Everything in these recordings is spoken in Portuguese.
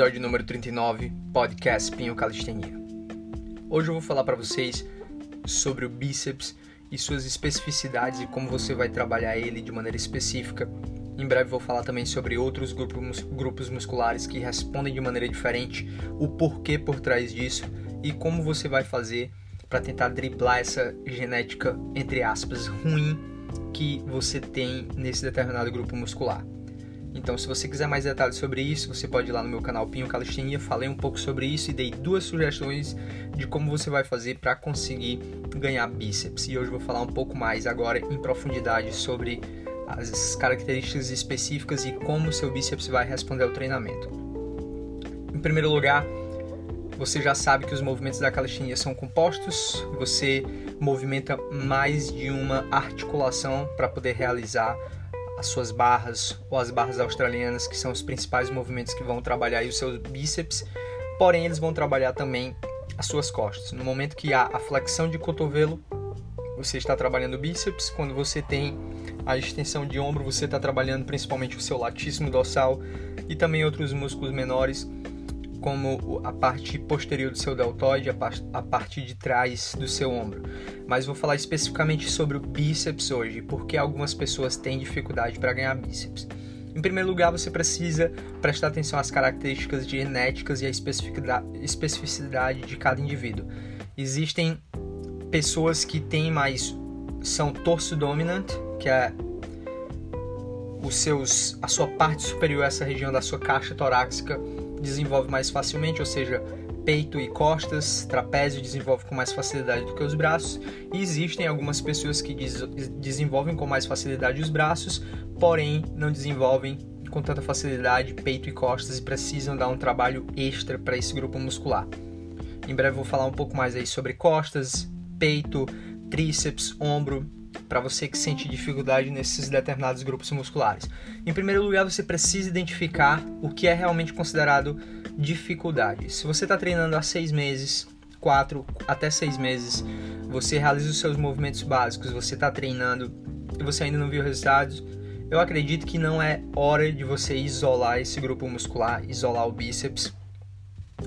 episódio número 39, podcast Pinho Calistenia. Hoje eu vou falar para vocês sobre o bíceps e suas especificidades e como você vai trabalhar ele de maneira específica. Em breve vou falar também sobre outros grupos, musculares que respondem de maneira diferente, o porquê por trás disso e como você vai fazer para tentar driblar essa genética, entre aspas, ruim que você tem nesse determinado grupo muscular. Então, se você quiser mais detalhes sobre isso, você pode ir lá no meu canal Pinho Calistenia. Falei um pouco sobre isso e dei duas sugestões de como você vai fazer para conseguir ganhar bíceps. E hoje vou falar um pouco mais agora em profundidade sobre as características específicas e como o seu bíceps vai responder ao treinamento. Em primeiro lugar, você já sabe que os movimentos da calistenia são compostos, você movimenta mais de uma articulação para poder realizar as suas barras ou as barras australianas, que são os principais movimentos que vão trabalhar os seus bíceps, porém eles vão trabalhar também as suas costas. No momento que há a flexão de cotovelo, você está trabalhando o bíceps, quando você tem a extensão de ombro, você está trabalhando principalmente o seu latíssimo dorsal e também outros músculos menores como a parte posterior do seu deltoide, a parte de trás do seu ombro. Mas vou falar especificamente sobre o bíceps hoje, porque algumas pessoas têm dificuldade para ganhar bíceps. Em primeiro lugar, você precisa prestar atenção às características genéticas e à especificidade de cada indivíduo. Existem pessoas que têm mais são torso dominant, que é os seus a sua parte superior, essa região da sua caixa torácica desenvolve mais facilmente, ou seja, peito e costas, trapézio desenvolve com mais facilidade do que os braços, e existem algumas pessoas que des desenvolvem com mais facilidade os braços, porém não desenvolvem com tanta facilidade peito e costas e precisam dar um trabalho extra para esse grupo muscular. Em breve vou falar um pouco mais aí sobre costas, peito, tríceps, ombro, para você que sente dificuldade nesses determinados grupos musculares. Em primeiro lugar, você precisa identificar o que é realmente considerado dificuldade. Se você está treinando há seis meses, quatro até seis meses, você realiza os seus movimentos básicos, você está treinando e você ainda não viu resultados, eu acredito que não é hora de você isolar esse grupo muscular, isolar o bíceps.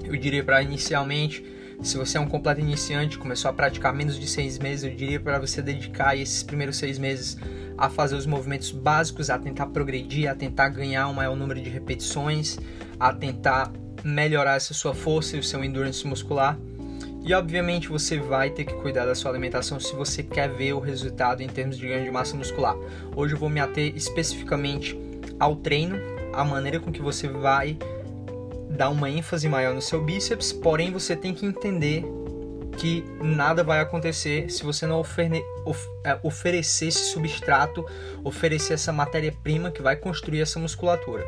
Eu diria para inicialmente se você é um completo iniciante, começou a praticar menos de seis meses, eu diria para você dedicar esses primeiros seis meses a fazer os movimentos básicos, a tentar progredir, a tentar ganhar um maior número de repetições, a tentar melhorar essa sua força e o seu endurance muscular. E obviamente você vai ter que cuidar da sua alimentação se você quer ver o resultado em termos de ganho de massa muscular. Hoje eu vou me ater especificamente ao treino, a maneira com que você vai dar uma ênfase maior no seu bíceps, porém você tem que entender que nada vai acontecer se você não oferne, of, é, oferecer esse substrato, oferecer essa matéria-prima que vai construir essa musculatura.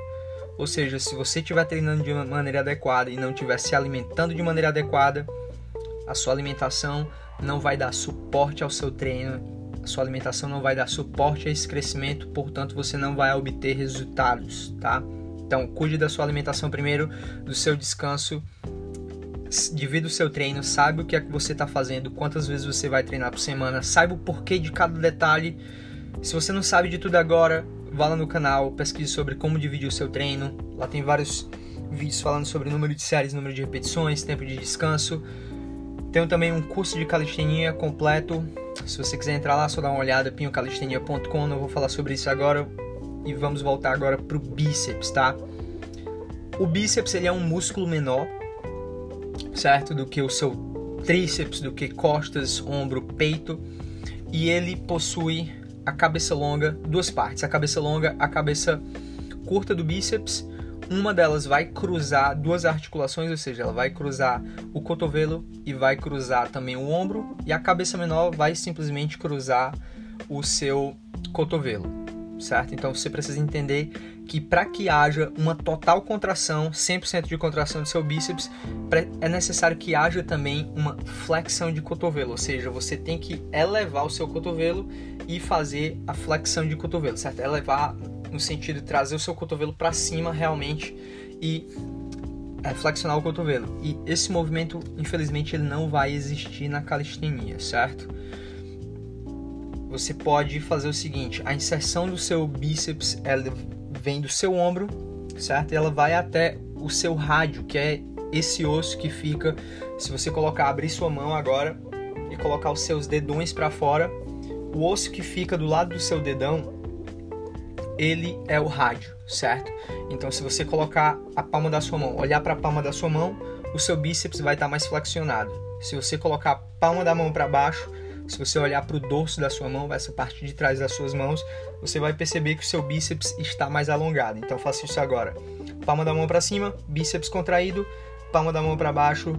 Ou seja, se você estiver treinando de maneira adequada e não estiver se alimentando de maneira adequada, a sua alimentação não vai dar suporte ao seu treino, a sua alimentação não vai dar suporte a esse crescimento, portanto você não vai obter resultados, tá? Então, cuide da sua alimentação primeiro, do seu descanso, divida o seu treino, saiba o que é que você está fazendo, quantas vezes você vai treinar por semana, saiba o porquê de cada detalhe. Se você não sabe de tudo agora, vá lá no canal, pesquise sobre como dividir o seu treino. Lá tem vários vídeos falando sobre número de séries, número de repetições, tempo de descanso. Tenho também um curso de calistenia completo. Se você quiser entrar lá, só dá uma olhada, pinhocalistenia.com. Não vou falar sobre isso agora, e vamos voltar agora para o bíceps, tá? O bíceps ele é um músculo menor, certo, do que o seu tríceps, do que costas, ombro, peito, e ele possui a cabeça longa, duas partes, a cabeça longa, a cabeça curta do bíceps. Uma delas vai cruzar duas articulações, ou seja, ela vai cruzar o cotovelo e vai cruzar também o ombro, e a cabeça menor vai simplesmente cruzar o seu cotovelo certo? Então você precisa entender que para que haja uma total contração, 100% de contração do seu bíceps, é necessário que haja também uma flexão de cotovelo, ou seja, você tem que elevar o seu cotovelo e fazer a flexão de cotovelo, certo? Elevar no sentido de trazer o seu cotovelo para cima realmente e é, flexionar o cotovelo. E esse movimento, infelizmente, ele não vai existir na calistenia, certo? Você pode fazer o seguinte: a inserção do seu bíceps ela vem do seu ombro, certo? E ela vai até o seu rádio, que é esse osso que fica, se você colocar, abrir sua mão agora e colocar os seus dedões para fora, o osso que fica do lado do seu dedão, ele é o rádio, certo? Então, se você colocar a palma da sua mão, olhar para a palma da sua mão, o seu bíceps vai estar tá mais flexionado. Se você colocar a palma da mão para baixo, se você olhar para o dorso da sua mão, essa parte de trás das suas mãos, você vai perceber que o seu bíceps está mais alongado. Então faça isso agora. Palma da mão para cima, bíceps contraído, palma da mão para baixo,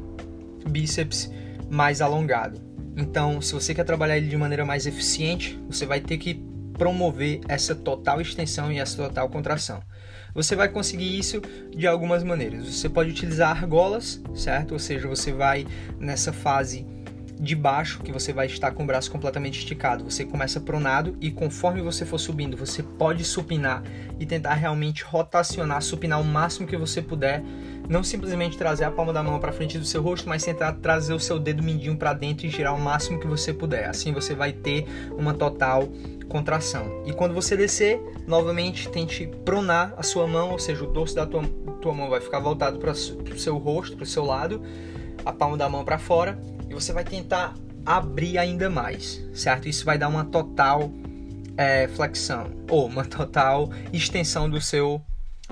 bíceps mais alongado. Então, se você quer trabalhar ele de maneira mais eficiente, você vai ter que promover essa total extensão e essa total contração. Você vai conseguir isso de algumas maneiras. Você pode utilizar argolas, certo? Ou seja, você vai nessa fase de baixo, que você vai estar com o braço completamente esticado. Você começa pronado e conforme você for subindo, você pode supinar e tentar realmente rotacionar, supinar o máximo que você puder. Não simplesmente trazer a palma da mão para frente do seu rosto, mas tentar trazer o seu dedo mindinho para dentro e girar o máximo que você puder. Assim você vai ter uma total contração. E quando você descer, novamente tente pronar a sua mão, ou seja, o dorso da tua, tua mão vai ficar voltado para o seu rosto, para o seu lado, a palma da mão para fora e você vai tentar abrir ainda mais, certo? Isso vai dar uma total é, flexão ou uma total extensão do seu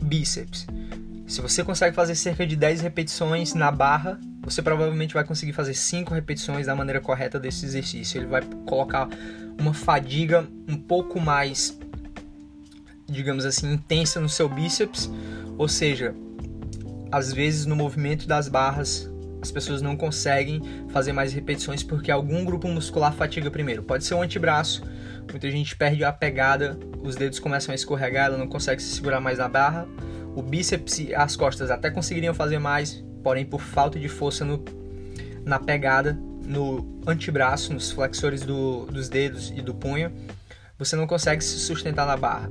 bíceps. Se você consegue fazer cerca de 10 repetições na barra, você provavelmente vai conseguir fazer 5 repetições da maneira correta desse exercício. Ele vai colocar uma fadiga um pouco mais, digamos assim, intensa no seu bíceps, ou seja, às vezes no movimento das barras as pessoas não conseguem fazer mais repetições porque algum grupo muscular fatiga primeiro. Pode ser o antebraço, muita gente perde a pegada, os dedos começam a escorregar, ela não consegue se segurar mais na barra. O bíceps e as costas até conseguiriam fazer mais, porém por falta de força no, na pegada, no antebraço, nos flexores do, dos dedos e do punho, você não consegue se sustentar na barra.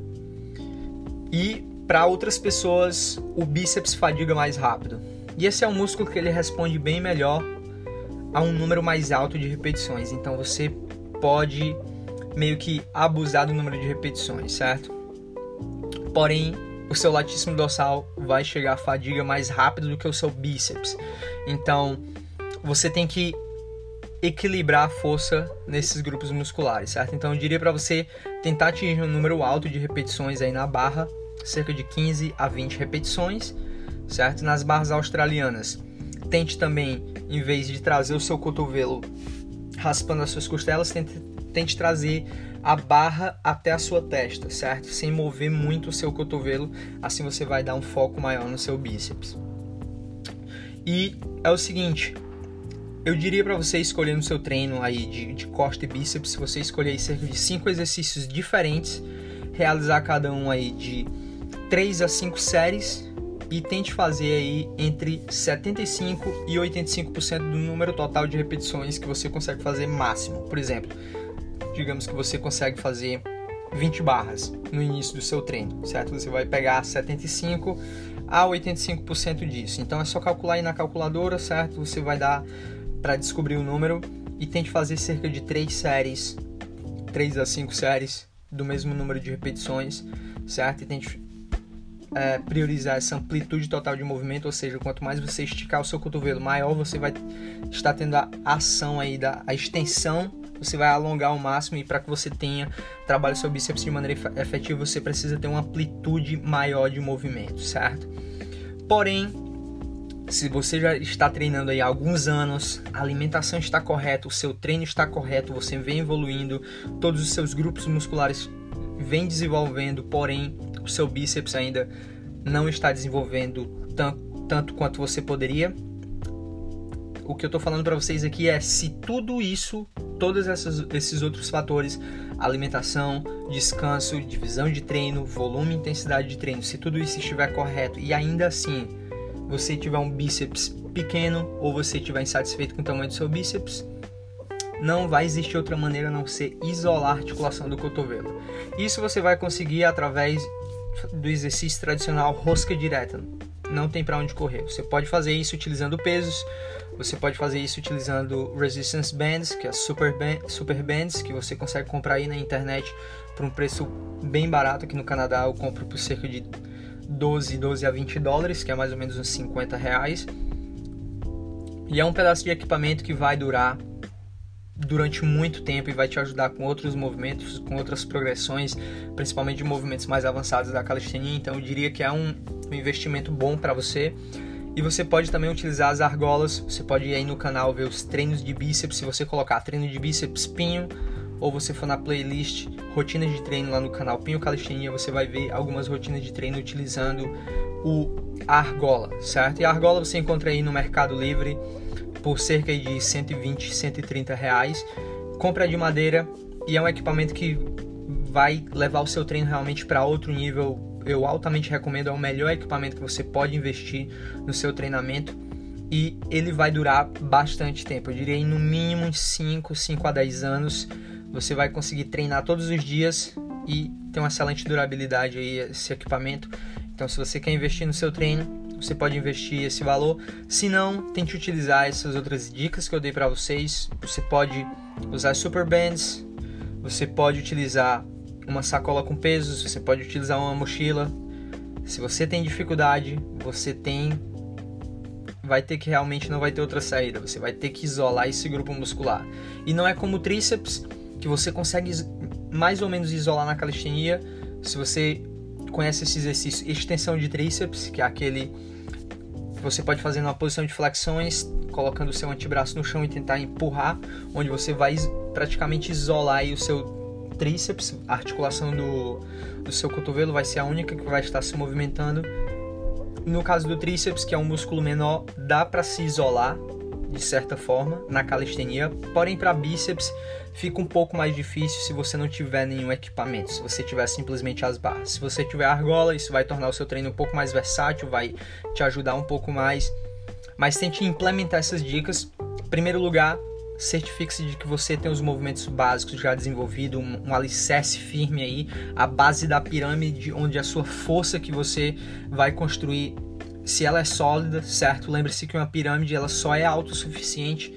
E para outras pessoas, o bíceps fadiga mais rápido. E esse é um músculo que ele responde bem melhor a um número mais alto de repetições. Então você pode meio que abusar do número de repetições, certo? Porém, o seu latíssimo dorsal vai chegar à fadiga mais rápido do que o seu bíceps. Então, você tem que equilibrar a força nesses grupos musculares, certo? Então, eu diria para você tentar atingir um número alto de repetições aí na barra, cerca de 15 a 20 repetições certo? Nas barras australianas, tente também, em vez de trazer o seu cotovelo raspando as suas costelas, tente, tente trazer a barra até a sua testa, certo? Sem mover muito o seu cotovelo, assim você vai dar um foco maior no seu bíceps. E é o seguinte, eu diria para você escolher no seu treino aí de, de costa e bíceps, você escolher cerca de 5 exercícios diferentes, realizar cada um aí de 3 a 5 séries e tente fazer aí entre 75 e 85% do número total de repetições que você consegue fazer máximo. Por exemplo, digamos que você consegue fazer 20 barras no início do seu treino, certo? Você vai pegar 75 a 85% disso. Então é só calcular aí na calculadora, certo? Você vai dar para descobrir o número e tente fazer cerca de 3 séries, 3 a 5 séries do mesmo número de repetições, certo? E tente é, priorizar essa amplitude total de movimento, ou seja, quanto mais você esticar o seu cotovelo, maior você vai estar tendo a ação aí da a extensão, você vai alongar ao máximo e para que você tenha trabalho seu bíceps de maneira efetiva, você precisa ter uma amplitude maior de movimento, certo? Porém, se você já está treinando aí há alguns anos, a alimentação está correta, o seu treino está correto, você vem evoluindo, todos os seus grupos musculares vem desenvolvendo, porém o seu bíceps ainda não está desenvolvendo tanto, tanto quanto você poderia. O que eu estou falando para vocês aqui é se tudo isso, todos esses outros fatores, alimentação, descanso, divisão de treino, volume e intensidade de treino, se tudo isso estiver correto e ainda assim você tiver um bíceps pequeno ou você estiver insatisfeito com o tamanho do seu bíceps, não vai existir outra maneira a não ser isolar a articulação do cotovelo. Isso você vai conseguir através do exercício tradicional rosca direta. Não tem para onde correr. Você pode fazer isso utilizando pesos, você pode fazer isso utilizando resistance bands, que é super, band, super bands, que você consegue comprar aí na internet por um preço bem barato. Aqui no Canadá eu compro por cerca de 12, 12 a 20 dólares, que é mais ou menos uns 50 reais. E é um pedaço de equipamento que vai durar durante muito tempo e vai te ajudar com outros movimentos, com outras progressões, principalmente de movimentos mais avançados da calistenia. Então eu diria que é um, investimento bom para você. E você pode também utilizar as argolas. Você pode ir aí no canal ver os treinos de bíceps. Se você colocar treino de bíceps pinho, ou você for na playlist rotinas de treino lá no canal Pinho Calistenia, você vai ver algumas rotinas de treino utilizando o argola, certo? E a argola você encontra aí no Mercado Livre por cerca de 120, 130 reais. Compra de madeira e é um equipamento que vai levar o seu treino realmente para outro nível. Eu altamente recomendo, é o melhor equipamento que você pode investir no seu treinamento e ele vai durar bastante tempo. Eu diria no mínimo 5, 5 a 10 anos. Você vai conseguir treinar todos os dias e ter uma excelente durabilidade aí esse equipamento. Então, se você quer investir no seu treino, você pode investir esse valor. Se não, tente utilizar essas outras dicas que eu dei para vocês. Você pode usar super bands, você pode utilizar uma sacola com pesos, você pode utilizar uma mochila. Se você tem dificuldade, você tem vai ter que realmente não vai ter outra saída. Você vai ter que isolar esse grupo muscular. E não é como o tríceps que você consegue mais ou menos isolar na calistenia. Se você conhece esse exercício extensão de tríceps, que é aquele você pode fazer numa posição de flexões, colocando o seu antebraço no chão e tentar empurrar, onde você vai praticamente isolar o seu tríceps, a articulação do, do seu cotovelo vai ser a única que vai estar se movimentando. No caso do tríceps, que é um músculo menor, dá para se isolar de certa forma na calistenia, porém para bíceps fica um pouco mais difícil se você não tiver nenhum equipamento, se você tiver simplesmente as barras. Se você tiver argola, isso vai tornar o seu treino um pouco mais versátil, vai te ajudar um pouco mais. Mas tente implementar essas dicas. Em primeiro lugar, certifique-se de que você tem os movimentos básicos já desenvolvidos, um, um, alicerce firme aí, a base da pirâmide onde a sua força que você vai construir, se ela é sólida, certo? Lembre-se que uma pirâmide ela só é autossuficiente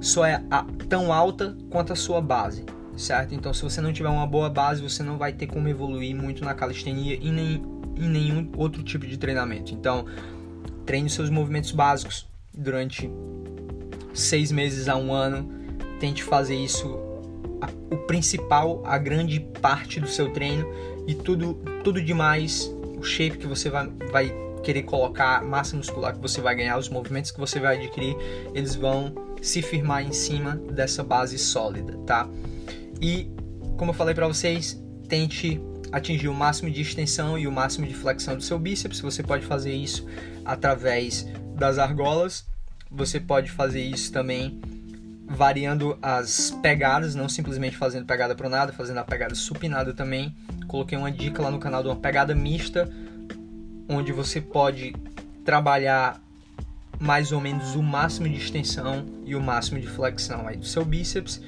só é tão alta quanto a sua base, certo? Então, se você não tiver uma boa base, você não vai ter como evoluir muito na calistenia e nem em nenhum outro tipo de treinamento. Então, treine seus movimentos básicos durante seis meses a um ano. Tente fazer isso a, o principal, a grande parte do seu treino e tudo, tudo demais, o shape que você vai, vai querer colocar, massa muscular que você vai ganhar, os movimentos que você vai adquirir, eles vão se firmar em cima dessa base sólida, tá? E como eu falei para vocês, tente atingir o máximo de extensão e o máximo de flexão do seu bíceps. Você pode fazer isso através das argolas. Você pode fazer isso também variando as pegadas, não simplesmente fazendo pegada pronada, fazendo a pegada supinada também. Coloquei uma dica lá no canal de uma pegada mista, onde você pode trabalhar mais ou menos o máximo de extensão e o máximo de flexão aí do seu bíceps.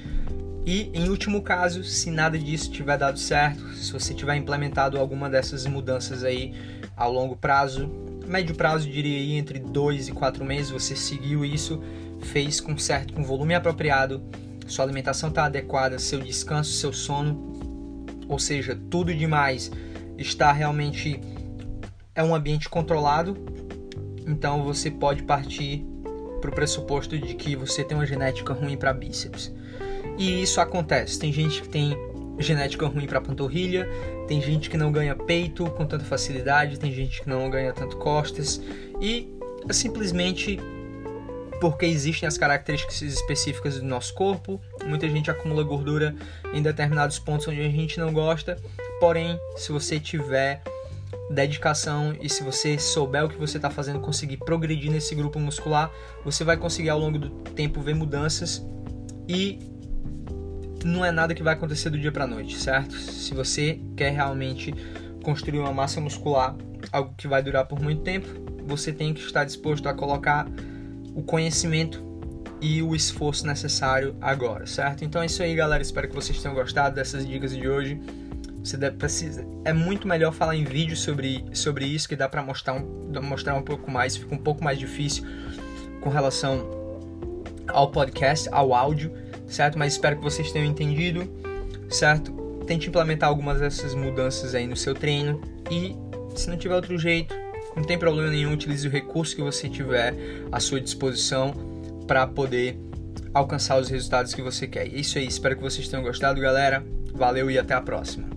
E em último caso, se nada disso tiver dado certo, se você tiver implementado alguma dessas mudanças aí ao longo prazo, médio prazo diria aí entre 2 e 4 meses, você seguiu isso, fez com certo, com volume apropriado, sua alimentação está adequada, seu descanso, seu sono, ou seja, tudo demais está realmente é um ambiente controlado, então você pode partir para o pressuposto de que você tem uma genética ruim para bíceps. E isso acontece. Tem gente que tem genética ruim para panturrilha, tem gente que não ganha peito com tanta facilidade, tem gente que não ganha tanto costas e é simplesmente porque existem as características específicas do nosso corpo. Muita gente acumula gordura em determinados pontos onde a gente não gosta. Porém, se você tiver dedicação e se você souber o que você está fazendo, conseguir progredir nesse grupo muscular, você vai conseguir ao longo do tempo ver mudanças e não é nada que vai acontecer do dia para noite, certo? Se você quer realmente construir uma massa muscular, algo que vai durar por muito tempo, você tem que estar disposto a colocar o conhecimento e o esforço necessário agora, certo? Então é isso aí, galera. Espero que vocês tenham gostado dessas dicas de hoje. Você precisa, é muito melhor falar em vídeo sobre, sobre isso, que dá para mostrar um, mostrar um pouco mais, fica um pouco mais difícil com relação ao podcast, ao áudio, certo? Mas espero que vocês tenham entendido, certo? Tente implementar algumas dessas mudanças aí no seu treino e Se não tiver outro jeito, não tem problema nenhum, utilize o recurso que você tiver à sua disposição para poder alcançar os resultados que você quer. É isso aí, espero que vocês tenham gostado, galera. Valeu e até a próxima.